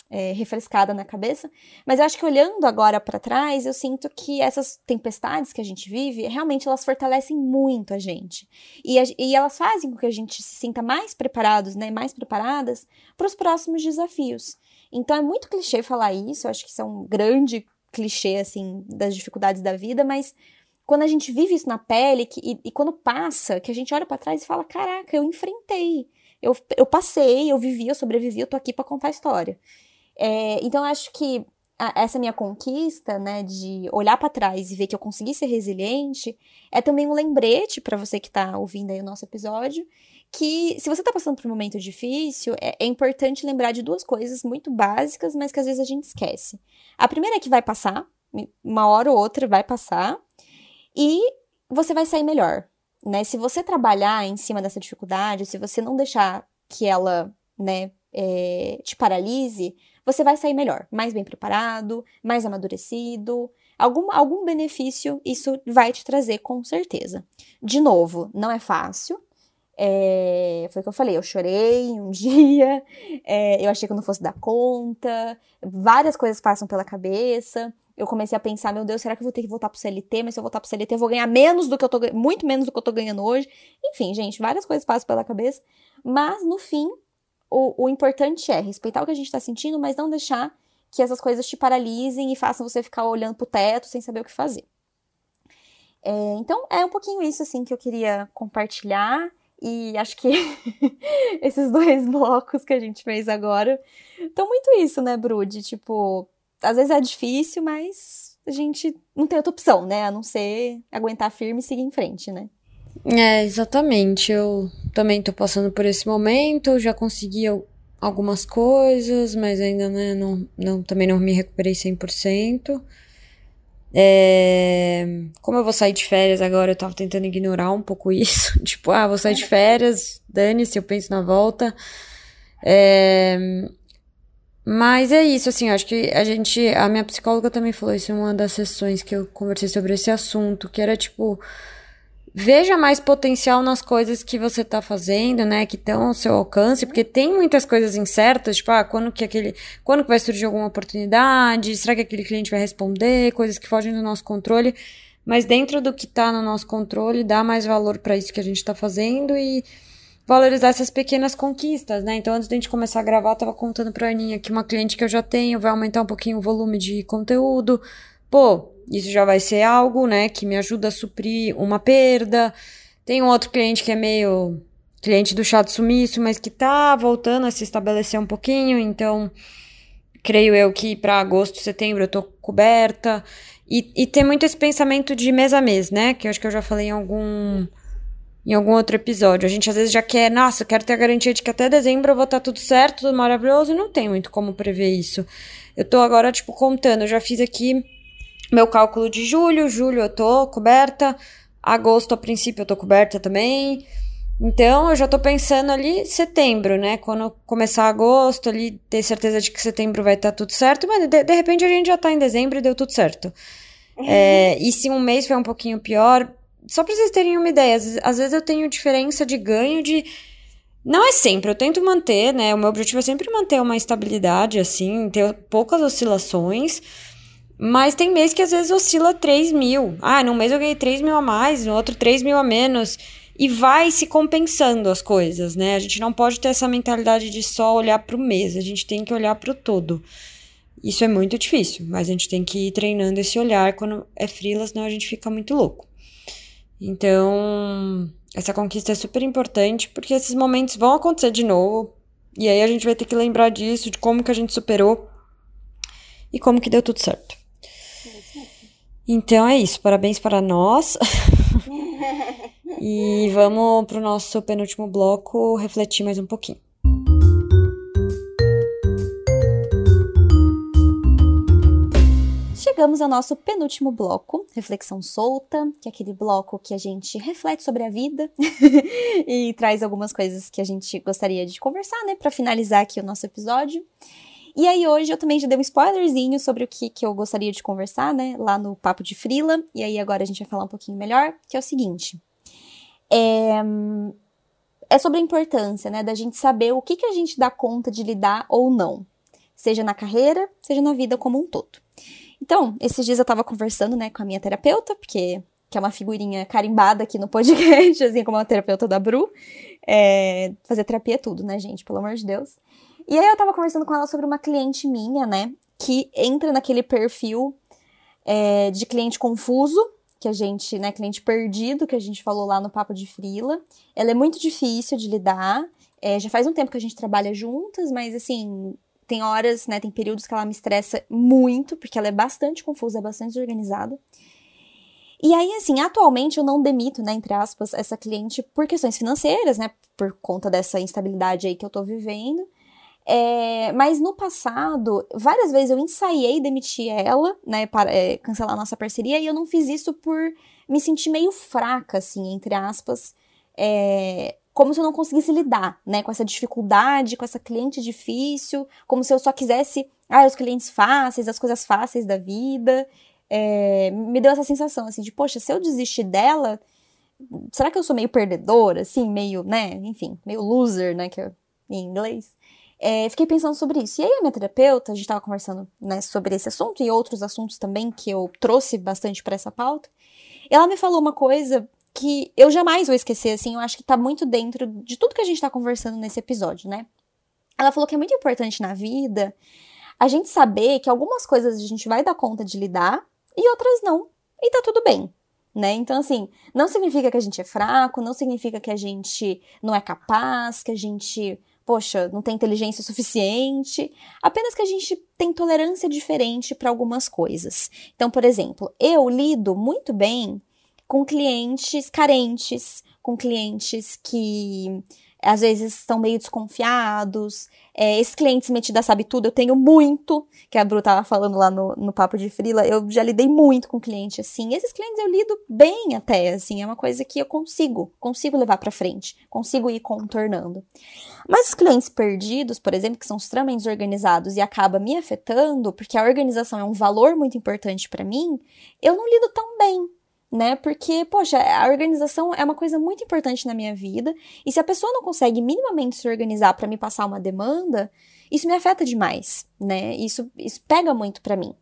é, refrescada na cabeça. Mas eu acho que olhando agora para trás, eu sinto que essas tempestades que a gente vive, realmente elas fortalecem muito a gente. E, a, e elas fazem com que a gente se sinta mais preparados, né, mais preparadas para os próximos desafios. Então é muito clichê falar isso, eu acho que isso é um grande clichê, assim, das dificuldades da vida, mas quando a gente vive isso na pele que, e, e quando passa, que a gente olha para trás e fala: caraca, eu enfrentei eu, eu passei, eu vivi, eu sobrevivi, eu tô aqui para contar a história. É, então, acho que a, essa minha conquista, né, de olhar para trás e ver que eu consegui ser resiliente, é também um lembrete para você que tá ouvindo aí o nosso episódio, que se você tá passando por um momento difícil, é, é importante lembrar de duas coisas muito básicas, mas que às vezes a gente esquece. A primeira é que vai passar, uma hora ou outra vai passar, e você vai sair melhor né? Se você trabalhar em cima dessa dificuldade, se você não deixar que ela, né, é, te paralise, você vai sair melhor, mais bem preparado, mais amadurecido. Algum, algum benefício isso vai te trazer, com certeza. De novo, não é fácil. É, foi o que eu falei, eu chorei um dia, é, eu achei que eu não fosse dar conta, várias coisas passam pela cabeça eu comecei a pensar, meu Deus, será que eu vou ter que voltar pro CLT? Mas se eu voltar pro CLT, eu vou ganhar menos do que eu tô muito menos do que eu tô ganhando hoje. Enfim, gente, várias coisas passam pela cabeça. Mas, no fim, o, o importante é respeitar o que a gente tá sentindo, mas não deixar que essas coisas te paralisem e façam você ficar olhando pro teto sem saber o que fazer. É, então, é um pouquinho isso, assim, que eu queria compartilhar. E acho que esses dois blocos que a gente fez agora estão muito isso, né, Brude? Tipo, às vezes é difícil, mas a gente não tem outra opção, né? A não ser aguentar firme e seguir em frente, né? É, exatamente. Eu também tô passando por esse momento, já consegui algumas coisas, mas ainda né, não, não, também não me recuperei 100%. É, como eu vou sair de férias agora, eu tava tentando ignorar um pouco isso. tipo, ah, vou sair de férias, dane-se, eu penso na volta. É, mas é isso, assim, acho que a gente. A minha psicóloga também falou isso em uma das sessões que eu conversei sobre esse assunto, que era tipo. Veja mais potencial nas coisas que você tá fazendo, né? Que estão ao seu alcance, porque tem muitas coisas incertas, tipo, ah, quando que aquele. Quando que vai surgir alguma oportunidade? Será que aquele cliente vai responder? Coisas que fogem do nosso controle. Mas dentro do que tá no nosso controle, dá mais valor para isso que a gente tá fazendo e valorizar essas pequenas conquistas, né? Então, antes da gente começar a gravar, eu tava contando pra Aninha que uma cliente que eu já tenho vai aumentar um pouquinho o volume de conteúdo. Pô, isso já vai ser algo, né, que me ajuda a suprir uma perda. Tem um outro cliente que é meio cliente do chato sumiço, mas que tá voltando a se estabelecer um pouquinho, então creio eu que para agosto, setembro eu tô coberta. E, e tem muito esse pensamento de mês a mês, né? Que eu acho que eu já falei em algum em algum outro episódio. A gente às vezes já quer, nossa, eu quero ter a garantia de que até dezembro eu vou estar tudo certo, tudo maravilhoso, e não tem muito como prever isso. Eu tô agora, tipo, contando, eu já fiz aqui meu cálculo de julho, julho eu tô coberta, agosto a princípio eu tô coberta também. Então eu já tô pensando ali setembro, né? Quando começar agosto, ali ter certeza de que setembro vai estar tudo certo, mas de, de repente a gente já tá em dezembro e deu tudo certo. É, e se um mês foi um pouquinho pior, só pra vocês terem uma ideia, às, às vezes eu tenho diferença de ganho de. Não é sempre, eu tento manter, né? O meu objetivo é sempre manter uma estabilidade, assim, ter poucas oscilações. Mas tem mês que às vezes oscila 3 mil. Ah, num mês eu ganhei 3 mil a mais, no outro 3 mil a menos. E vai se compensando as coisas, né? A gente não pode ter essa mentalidade de só olhar para o mês, a gente tem que olhar para o todo. Isso é muito difícil, mas a gente tem que ir treinando esse olhar quando é freela, senão a gente fica muito louco. Então, essa conquista é super importante porque esses momentos vão acontecer de novo. E aí a gente vai ter que lembrar disso, de como que a gente superou e como que deu tudo certo. Então é isso, parabéns para nós. e vamos para o nosso penúltimo bloco refletir mais um pouquinho. Chegamos ao nosso penúltimo bloco, reflexão solta, que é aquele bloco que a gente reflete sobre a vida e traz algumas coisas que a gente gostaria de conversar, né, para finalizar aqui o nosso episódio. E aí hoje eu também já dei um spoilerzinho sobre o que, que eu gostaria de conversar, né, lá no Papo de Frila, e aí agora a gente vai falar um pouquinho melhor, que é o seguinte. É, é sobre a importância, né, da gente saber o que, que a gente dá conta de lidar ou não, seja na carreira, seja na vida como um todo. Então, esses dias eu tava conversando, né, com a minha terapeuta, porque que é uma figurinha carimbada aqui no podcast, assim como a terapeuta da Bru. É, fazer terapia é tudo, né, gente? Pelo amor de Deus. E aí eu tava conversando com ela sobre uma cliente minha, né? Que entra naquele perfil é, de cliente confuso, que a gente, né, cliente perdido, que a gente falou lá no Papo de Frila. Ela é muito difícil de lidar. É, já faz um tempo que a gente trabalha juntas, mas assim, tem horas, né, tem períodos que ela me estressa muito, porque ela é bastante confusa, é bastante desorganizada. E aí, assim, atualmente eu não demito, né, entre aspas, essa cliente por questões financeiras, né, por conta dessa instabilidade aí que eu tô vivendo. É, mas no passado, várias vezes eu ensaiei demitir ela, né, para é, cancelar nossa parceria, e eu não fiz isso por me sentir meio fraca, assim, entre aspas, é, como se eu não conseguisse lidar, né, com essa dificuldade, com essa cliente difícil, como se eu só quisesse, ah, os clientes fáceis, as coisas fáceis da vida. É, me deu essa sensação, assim, de, poxa, se eu desistir dela, será que eu sou meio perdedora, assim, meio, né, enfim, meio loser, né, que é em inglês. É, fiquei pensando sobre isso. E aí a minha terapeuta, a gente estava conversando né, sobre esse assunto e outros assuntos também que eu trouxe bastante para essa pauta. Ela me falou uma coisa que eu jamais vou esquecer, assim, eu acho que tá muito dentro de tudo que a gente tá conversando nesse episódio, né? Ela falou que é muito importante na vida a gente saber que algumas coisas a gente vai dar conta de lidar e outras não. E tá tudo bem, né? Então, assim, não significa que a gente é fraco, não significa que a gente não é capaz, que a gente poxa, não tem inteligência suficiente, apenas que a gente tem tolerância diferente para algumas coisas. Então, por exemplo, eu lido muito bem com clientes carentes, com clientes que às vezes estão meio desconfiados. É, esses clientes metidos sabe tudo, eu tenho muito, que a Bru tava falando lá no, no papo de frila, eu já lidei muito com cliente assim. Esses clientes eu lido bem até, assim, é uma coisa que eu consigo, consigo levar para frente, consigo ir contornando. Mas os clientes perdidos, por exemplo, que são extremamente desorganizados e acaba me afetando, porque a organização é um valor muito importante para mim, eu não lido tão bem né? Porque, poxa, a organização é uma coisa muito importante na minha vida, e se a pessoa não consegue minimamente se organizar para me passar uma demanda, isso me afeta demais, né? Isso, isso pega muito para mim.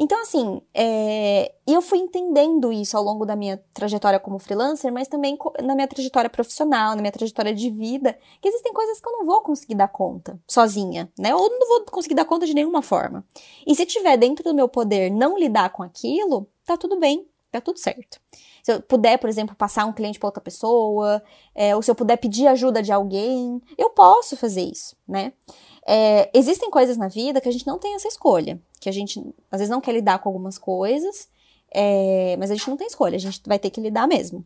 Então, assim, é, eu fui entendendo isso ao longo da minha trajetória como freelancer, mas também na minha trajetória profissional, na minha trajetória de vida, que existem coisas que eu não vou conseguir dar conta sozinha, né? Ou não vou conseguir dar conta de nenhuma forma. E se tiver dentro do meu poder não lidar com aquilo, tá tudo bem, tá tudo certo. Se eu puder, por exemplo, passar um cliente para outra pessoa, é, ou se eu puder pedir ajuda de alguém, eu posso fazer isso, né? É, existem coisas na vida que a gente não tem essa escolha, que a gente às vezes não quer lidar com algumas coisas, é, mas a gente não tem escolha, a gente vai ter que lidar mesmo.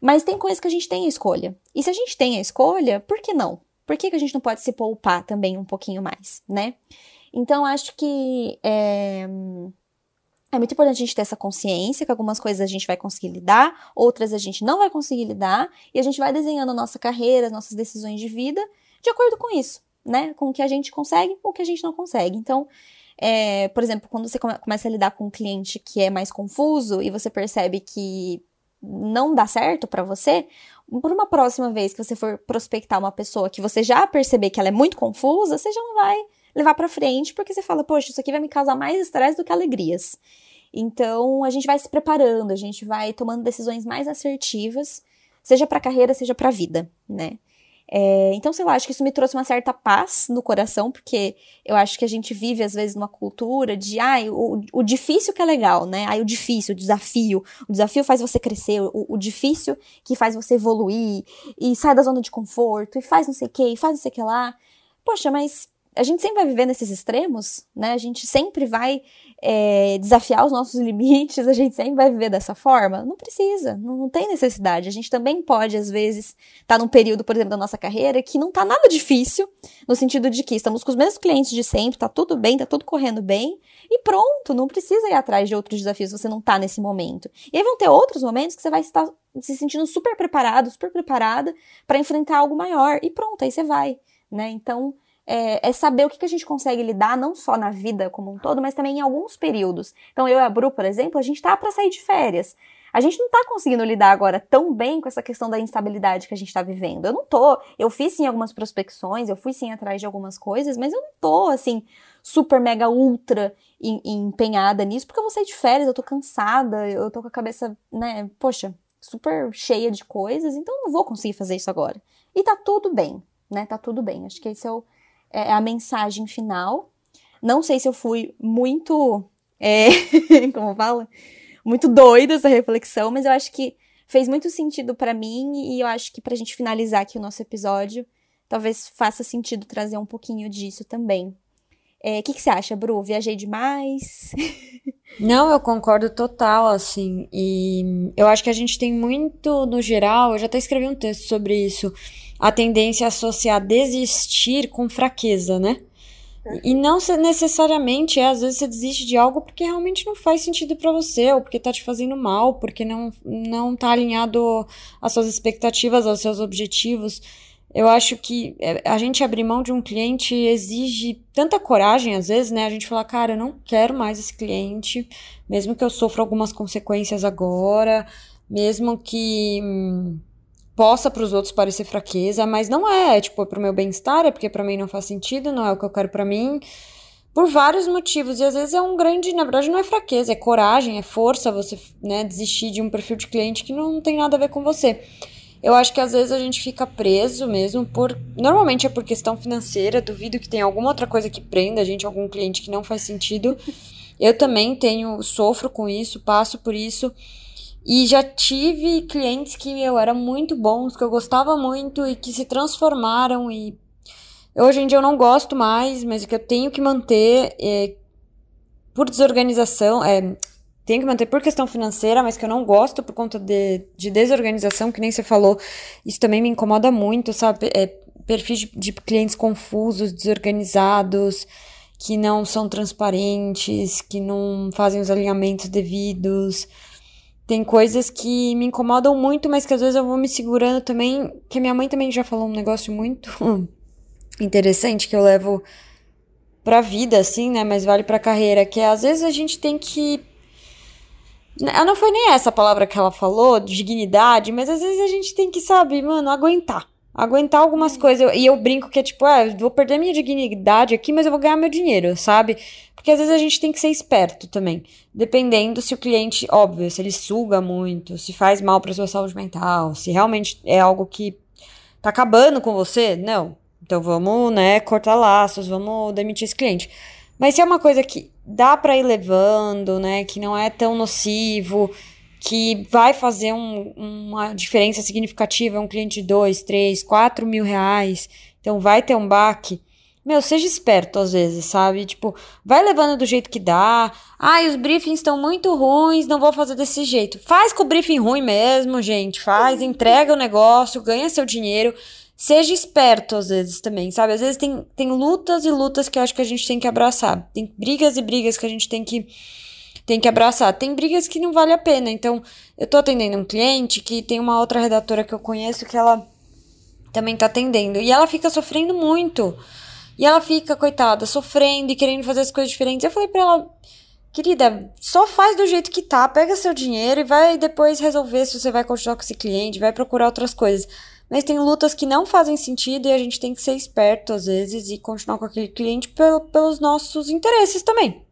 Mas tem coisas que a gente tem a escolha. E se a gente tem a escolha, por que não? Por que, que a gente não pode se poupar também um pouquinho mais, né? Então, acho que é, é muito importante a gente ter essa consciência que algumas coisas a gente vai conseguir lidar, outras a gente não vai conseguir lidar, e a gente vai desenhando a nossa carreira, as nossas decisões de vida de acordo com isso, né? Com o que a gente consegue ou o que a gente não consegue. Então, é, por exemplo, quando você come começa a lidar com um cliente que é mais confuso e você percebe que não dá certo para você, por uma próxima vez que você for prospectar uma pessoa que você já perceber que ela é muito confusa, você já não vai levar para frente, porque você fala, poxa, isso aqui vai me causar mais estresse do que alegrias. Então, a gente vai se preparando, a gente vai tomando decisões mais assertivas, seja para carreira, seja para vida, né? É, então, sei lá, acho que isso me trouxe uma certa paz no coração, porque eu acho que a gente vive, às vezes, numa cultura de, ai, o, o difícil que é legal, né? Ai, o difícil, o desafio. O desafio faz você crescer, o, o difícil que faz você evoluir, e sai da zona de conforto, e faz não sei o que, e faz não sei o que lá. Poxa, mas a gente sempre vai viver nesses extremos, né? A gente sempre vai é, desafiar os nossos limites, a gente sempre vai viver dessa forma? Não precisa, não, não tem necessidade. A gente também pode, às vezes, estar tá num período, por exemplo, da nossa carreira que não tá nada difícil, no sentido de que estamos com os mesmos clientes de sempre, tá tudo bem, tá tudo correndo bem, e pronto, não precisa ir atrás de outros desafios você não tá nesse momento. E aí vão ter outros momentos que você vai estar se sentindo super preparado, super preparada para enfrentar algo maior, e pronto, aí você vai, né? Então, é, é, saber o que, que a gente consegue lidar, não só na vida como um todo, mas também em alguns períodos. Então, eu e a Bru, por exemplo, a gente tá para sair de férias. A gente não tá conseguindo lidar agora tão bem com essa questão da instabilidade que a gente tá vivendo. Eu não tô. Eu fiz sim algumas prospecções, eu fui sim atrás de algumas coisas, mas eu não tô, assim, super, mega, ultra empenhada nisso, porque eu vou sair de férias, eu tô cansada, eu tô com a cabeça, né, poxa, super cheia de coisas, então eu não vou conseguir fazer isso agora. E tá tudo bem, né? Tá tudo bem. Acho que esse é o, é, a mensagem final. Não sei se eu fui muito. É, como fala? Muito doida essa reflexão, mas eu acho que fez muito sentido para mim e eu acho que pra gente finalizar aqui o nosso episódio, talvez faça sentido trazer um pouquinho disso também. O é, que, que você acha, Bru? Viajei demais? Não, eu concordo total, assim. E eu acho que a gente tem muito, no geral, eu já até escrevi um texto sobre isso a tendência a associar desistir com fraqueza, né? E não necessariamente é, às vezes você desiste de algo porque realmente não faz sentido para você, ou porque tá te fazendo mal, porque não, não tá alinhado às suas expectativas, aos seus objetivos. Eu acho que é, a gente abrir mão de um cliente exige tanta coragem, às vezes, né? A gente falar, cara, eu não quero mais esse cliente, mesmo que eu sofra algumas consequências agora, mesmo que. Hum, possa para os outros parecer fraqueza, mas não é, é tipo, é pro meu bem-estar, é porque para mim não faz sentido, não é o que eu quero para mim, por vários motivos, e às vezes é um grande, na verdade não é fraqueza, é coragem, é força você, né, desistir de um perfil de cliente que não tem nada a ver com você. Eu acho que às vezes a gente fica preso mesmo por. Normalmente é por questão financeira. Duvido que tenha alguma outra coisa que prenda a gente, algum cliente que não faz sentido. Eu também tenho, sofro com isso, passo por isso. E já tive clientes que eu eram muito bons, que eu gostava muito e que se transformaram e hoje em dia eu não gosto mais, mas que eu tenho que manter é, por desorganização, é, tenho que manter por questão financeira, mas que eu não gosto por conta de, de desorganização, que nem você falou, isso também me incomoda muito, sabe? É, perfis de, de clientes confusos, desorganizados, que não são transparentes, que não fazem os alinhamentos devidos. Tem coisas que me incomodam muito, mas que às vezes eu vou me segurando também. Que minha mãe também já falou um negócio muito interessante que eu levo pra vida, assim, né? Mas vale pra carreira. Que é, às vezes a gente tem que. Ela não foi nem essa palavra que ela falou, dignidade, mas às vezes a gente tem que, sabe, mano, aguentar aguentar algumas hum. coisas. E eu brinco que é tipo, ah, vou perder minha dignidade aqui, mas eu vou ganhar meu dinheiro, sabe? Porque às vezes a gente tem que ser esperto também. Dependendo se o cliente, óbvio, se ele suga muito, se faz mal para sua saúde mental, se realmente é algo que tá acabando com você, não. Então vamos, né, cortar laços, vamos demitir esse cliente. Mas se é uma coisa que dá para ir levando, né, que não é tão nocivo, que vai fazer um, uma diferença significativa, um cliente de 2, 3, 4 mil reais, então vai ter um baque. Meu, seja esperto às vezes, sabe? Tipo, vai levando do jeito que dá. Ai, os briefings estão muito ruins, não vou fazer desse jeito. Faz com o briefing ruim mesmo, gente. Faz, entrega o negócio, ganha seu dinheiro. Seja esperto às vezes também, sabe? Às vezes tem, tem lutas e lutas que eu acho que a gente tem que abraçar. Tem brigas e brigas que a gente tem que tem que abraçar. Tem brigas que não vale a pena. Então, eu tô atendendo um cliente que tem uma outra redatora que eu conheço que ela também tá atendendo. E ela fica sofrendo muito. E ela fica, coitada, sofrendo e querendo fazer as coisas diferentes. Eu falei pra ela, querida, só faz do jeito que tá, pega seu dinheiro e vai depois resolver se você vai continuar com esse cliente, vai procurar outras coisas. Mas tem lutas que não fazem sentido e a gente tem que ser esperto às vezes e continuar com aquele cliente pelo, pelos nossos interesses também.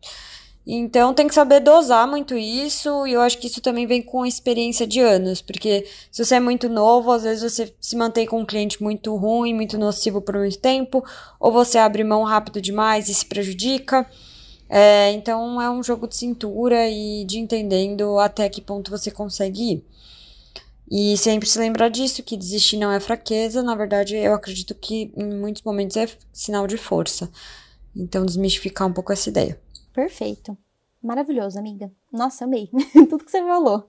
Então tem que saber dosar muito isso, e eu acho que isso também vem com a experiência de anos, porque se você é muito novo, às vezes você se mantém com um cliente muito ruim, muito nocivo por muito tempo, ou você abre mão rápido demais e se prejudica. É, então é um jogo de cintura e de entendendo até que ponto você consegue ir. E sempre se lembrar disso, que desistir não é fraqueza, na verdade eu acredito que em muitos momentos é sinal de força. Então desmistificar um pouco essa ideia. Perfeito. Maravilhoso, amiga. Nossa, amei. Tudo que você falou.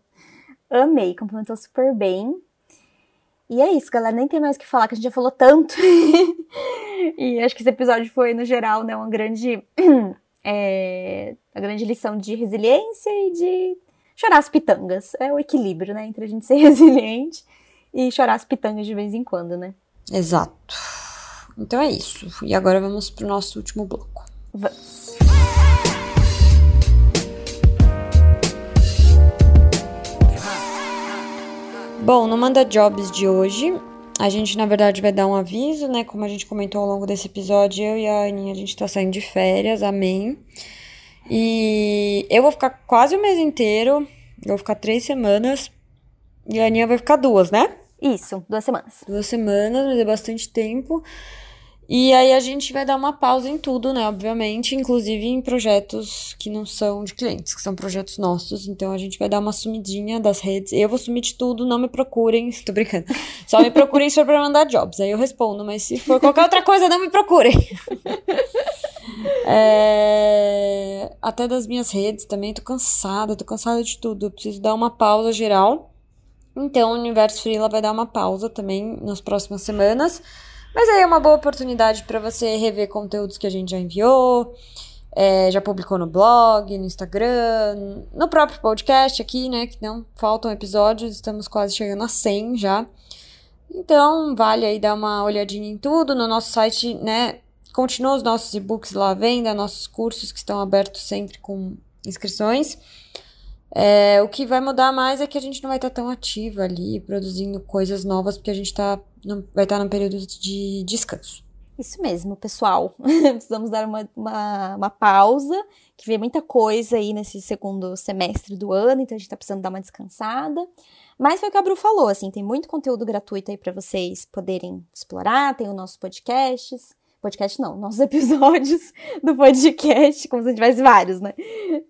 Amei, complementou super bem. E é isso, galera. Nem tem mais o que falar, que a gente já falou tanto. e acho que esse episódio foi, no geral, né, uma grande. É, uma grande lição de resiliência e de chorar as pitangas. É o equilíbrio, né? Entre a gente ser resiliente e chorar as pitangas de vez em quando, né? Exato. Então é isso. E agora vamos pro nosso último bloco. Vamos. Bom, no Manda Jobs de hoje, a gente na verdade vai dar um aviso, né? Como a gente comentou ao longo desse episódio, eu e a Aninha a gente tá saindo de férias, amém. E eu vou ficar quase o mês inteiro, eu vou ficar três semanas, e a Aninha vai ficar duas, né? Isso, duas semanas. Duas semanas, mas é bastante tempo. E aí a gente vai dar uma pausa em tudo, né? Obviamente, inclusive em projetos que não são de clientes, que são projetos nossos. Então a gente vai dar uma sumidinha das redes. Eu vou sumir de tudo, não me procurem. Tô brincando. Só me procurem se for pra mandar jobs. Aí eu respondo, mas se for qualquer outra coisa, não me procurem. é... Até das minhas redes também, tô cansada, tô cansada de tudo. Eu preciso dar uma pausa geral. Então, o Universo Freela vai dar uma pausa também nas próximas semanas. Mas aí é uma boa oportunidade para você rever conteúdos que a gente já enviou, é, já publicou no blog, no Instagram, no próprio podcast aqui, né? Que não faltam episódios, estamos quase chegando a 100 já. Então, vale aí dar uma olhadinha em tudo. No nosso site, né? Continua os nossos e-books lá à venda, nossos cursos que estão abertos sempre com inscrições. É, o que vai mudar mais é que a gente não vai estar tão ativa ali, produzindo coisas novas, porque a gente tá, vai estar num período de descanso. Isso mesmo, pessoal. Precisamos dar uma, uma, uma, pausa, que vem muita coisa aí nesse segundo semestre do ano, então a gente tá precisando dar uma descansada. Mas foi o que a Bru falou, assim, tem muito conteúdo gratuito aí para vocês poderem explorar, tem os nossos podcasts, Podcast não, nossos episódios do podcast, como se tivesse vários, né?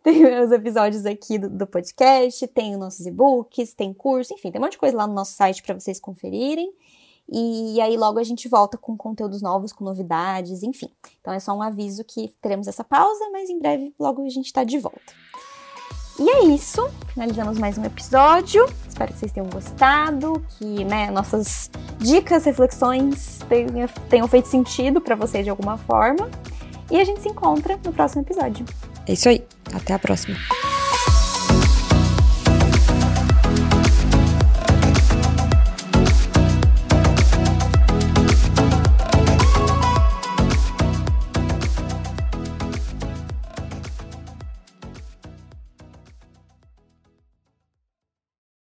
Tem os episódios aqui do, do podcast, tem os nossos e-books, tem curso, enfim, tem um monte de coisa lá no nosso site para vocês conferirem. E aí logo a gente volta com conteúdos novos, com novidades, enfim. Então é só um aviso que teremos essa pausa, mas em breve logo a gente está de volta. E é isso, finalizamos mais um episódio. Espero que vocês tenham gostado, que né, nossas dicas, reflexões tenham, tenham feito sentido para vocês de alguma forma. E a gente se encontra no próximo episódio. É isso aí, até a próxima.